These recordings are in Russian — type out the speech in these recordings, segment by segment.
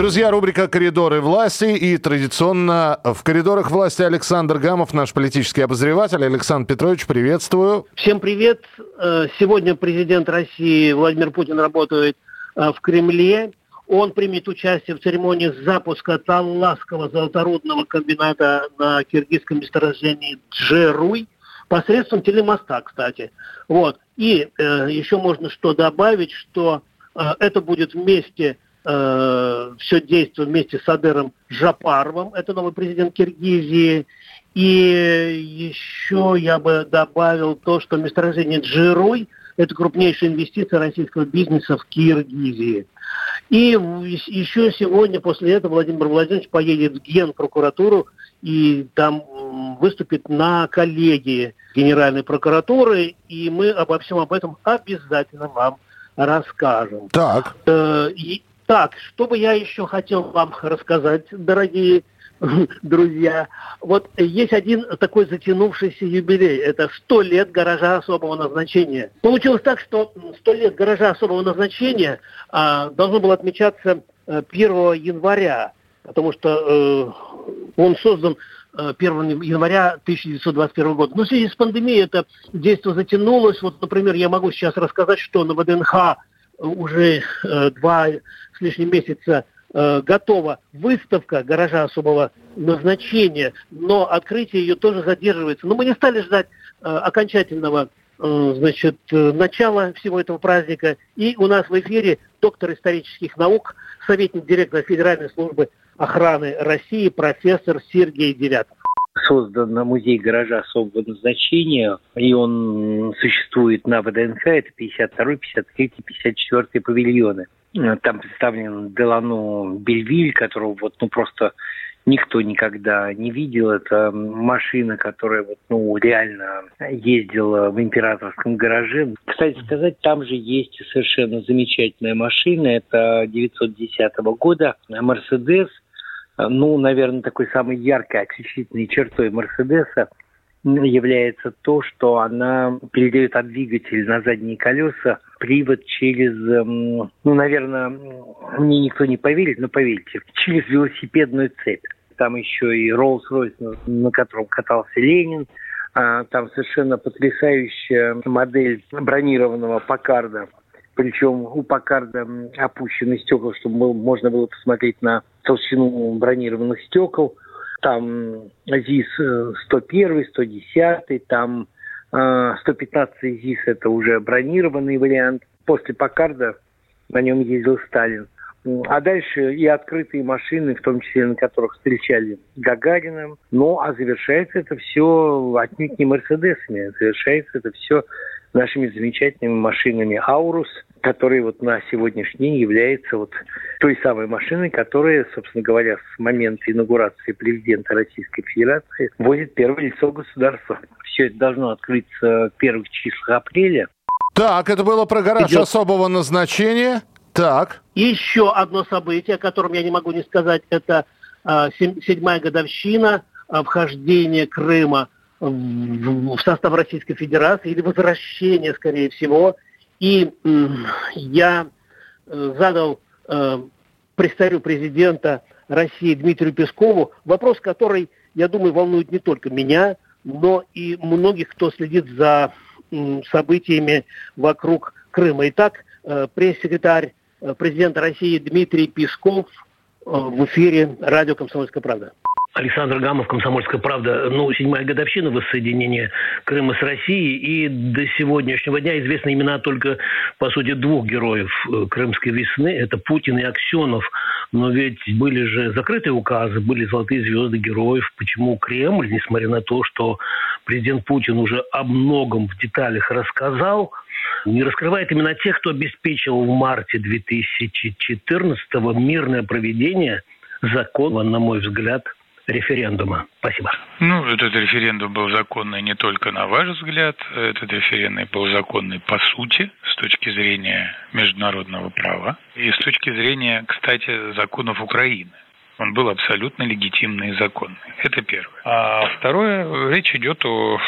Друзья, рубрика «Коридоры власти» и традиционно в коридорах власти Александр Гамов, наш политический обозреватель. Александр Петрович, приветствую. Всем привет. Э, Сегодня президент России Владимир Путин работает э, в Кремле. Он примет участие в церемонии запуска Талласского золоторудного комбината на киргизском месторождении Джеруй посредством телемоста, кстати. Вот. И э, еще можно что добавить, что э, это будет вместе э, все действие вместе с Адером Жапаровым, это новый президент Киргизии. И еще я бы добавил то, что месторождение Джируй – это крупнейшая инвестиция российского бизнеса в Киргизии. И еще сегодня после этого Владимир Владимирович поедет в Генпрокуратуру и там выступит на коллегии Генеральной прокуратуры, и мы обо всем об этом обязательно вам расскажем. Так, Э, и- так, что бы я еще хотел вам рассказать, дорогие друзья. Вот есть один такой затянувшийся юбилей. Это 100 лет гаража особого назначения. Получилось так, что 100 лет гаража особого назначения а, должно было отмечаться э, 1 января, потому что э, он создан э, 1 января 1921 года. Но в связи с пандемией это действие затянулось. Вот, например, я могу сейчас рассказать, что на ВДНХ уже э, два с лишним месяца э, готова выставка гаража особого назначения, но открытие ее тоже задерживается. Но мы не стали ждать э, окончательного значит, начала всего этого праздника. И у нас в эфире доктор исторических наук, советник директора Федеральной службы охраны России, профессор Сергей Девятов. Создан музей гаража особого назначения, и он существует на ВДНХ, это 52, 53, 54 павильоны. Э, Там представлен Делано Бельвиль, которого вот ну просто никто никогда не видел. Это машина, которая вот, ну, реально ездила в императорском гараже. Кстати сказать, там же есть совершенно замечательная машина. Это 910 года Мерседес. Ну, наверное, такой самой яркой отличительной чертой Мерседеса является то, что она передает от двигателя на задние колеса привод через, эм, ну, наверное, мне никто не поверит, но поверьте, через велосипедную цепь. Там еще и на- на котором катался Ленин, а, там совершенно потрясающая модель бронированного Покарда. Причем у Покарда м, опущены стекла, чтобы можно было посмотреть на толщину бронированных стекол. Там ЗИС э, 101, 110, там э, 115 ЗИС это уже бронированный вариант. После Покарда на нем ездил Сталин. А дальше и открытые машины, в том числе на которых встречали Гагарина. Ну, а завершается это все отнюдь не Мерседесами, а завершается это все нашими замечательными машинами Аурус, которые вот на сегодняшний день является вот той самой машиной, которая, собственно говоря, с момента инаугурации президента Российской Федерации возит первое лицо государства. Все это должно открыться в первых числах апреля. так, это было про гараж Идет. особого назначения. Так, еще одно событие, о котором я не могу не сказать, это сем- седьмая годовщина а, вхождения Крыма в, в состав Российской Федерации, или возвращение, скорее всего. И я э, задал э, пресс-царю президента России Дмитрию Пескову вопрос, который, я думаю, волнует не только меня, но и многих, кто следит за м, событиями вокруг Крыма. Итак, э, пресс-секретарь э, президента России Дмитрий Песков э, в эфире радио «Комсомольская правда». Александр Гамов, «Комсомольская правда». Ну, седьмая годовщина воссоединения Крыма с Россией. И до сегодняшнего дня известны имена только, по сути, двух героев э, Крымской весны. Это Путин и Аксенов. Но ведь были же закрытые указы, были золотые звезды героев. Почему Кремль, несмотря на то, что президент Путин уже о многом в деталях рассказал, не раскрывает именно тех, кто обеспечил в марте 2014 мирное проведение закона, на мой взгляд, референдума. Спасибо. Ну, этот референдум был законный не только на ваш взгляд, этот референдум был законный по сути, с точки зрения международного права и с точки зрения, кстати, законов Украины. Он был абсолютно легитимный и законный. Это первое. А второе, речь идет о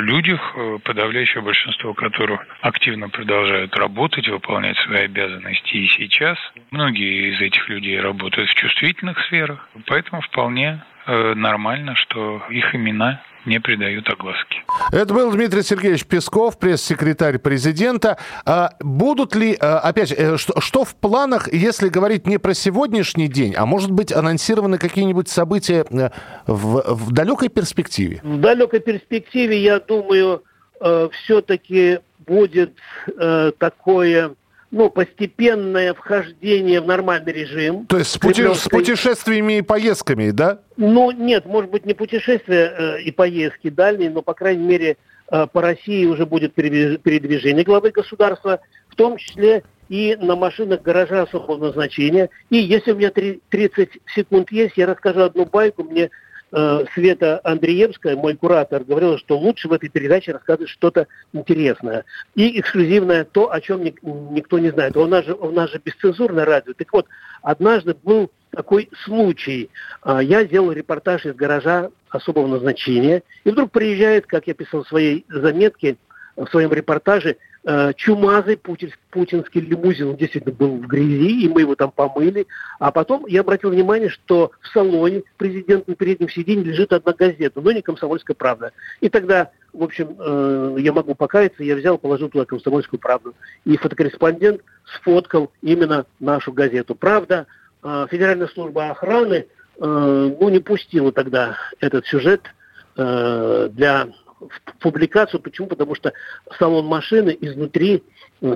людях, подавляющее большинство которых активно продолжают работать, выполнять свои обязанности и сейчас. Многие из этих людей работают в чувствительных сферах, поэтому вполне нормально, что их имена не придают огласки. Это был Дмитрий Сергеевич Песков, пресс-секретарь президента. А будут ли, а, опять же, что, что в планах, если говорить не про сегодняшний день, а может быть анонсированы какие-нибудь события э, в, в далекой перспективе? В далекой перспективе, я думаю, э, все-таки будет э, такое ну, постепенное вхождение в нормальный режим. То есть с, пути, с путешествиями и поездками, да? Ну, нет, может быть, не путешествия э, и поездки дальние, но, по крайней мере, э, по России уже будет передвижение главы государства, в том числе и на машинах гаража особого назначения. И если у меня 30 секунд есть, я расскажу одну байку. Мне Э, Света Андреевская, мой куратор, говорила, что лучше в этой передаче рассказывать что-то интересное и эксклюзивное, то, о чем никто не знает. У нас же, у нас же бесцензурное радио. Так вот, однажды был такой случай. А, я сделал репортаж из гаража особого назначения, и вдруг приезжает, как я писал в своей заметке, в своем репортаже, Э, чумазый путинский лимузин, он действительно был в грязи, и мы его там помыли. А потом я обратил внимание, что в салоне президент на переднем сиденье лежит одна газета, но не «Комсомольская правда». И тогда, в общем, э, я могу покаяться, я взял, положил туда «Комсомольскую правду». И фотокорреспондент сфоткал именно нашу газету. Правда, э, Федеральная служба охраны ну, не пустила тогда этот сюжет для в публикацию. Почему? Потому что салон машины изнутри,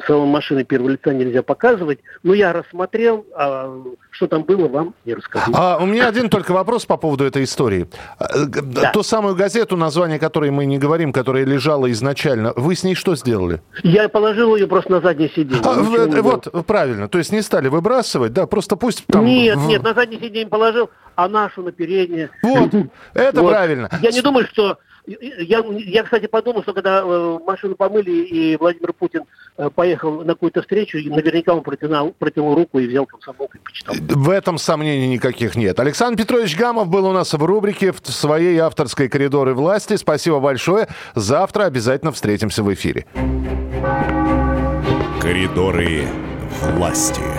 салон машины первого лица нельзя показывать. Но я рассмотрел, а что там было, вам не расскажу. А, у меня один только вопрос по поводу этой истории. Э, да. Ту самую газету, название которой мы не говорим, которая лежала изначально, вы с ней что сделали? Я положил ее просто на заднее сиденье. А, не вот, правильно. То есть не стали выбрасывать, да, просто пусть там... Нет, нет, на заднее сиденье положил, а нашу на переднее. Вот, это вот. правильно. Я не думаю, что я, я, кстати, подумал, что когда э, машину помыли, и Владимир Путин э, поехал на какую-то встречу, наверняка он протянул, протянул руку и взял комсомолку и почитал. В этом сомнений никаких нет. Александр Петрович Гамов был у нас в рубрике в своей авторской «Коридоры власти». Спасибо большое. Завтра обязательно встретимся в эфире. «Коридоры власти».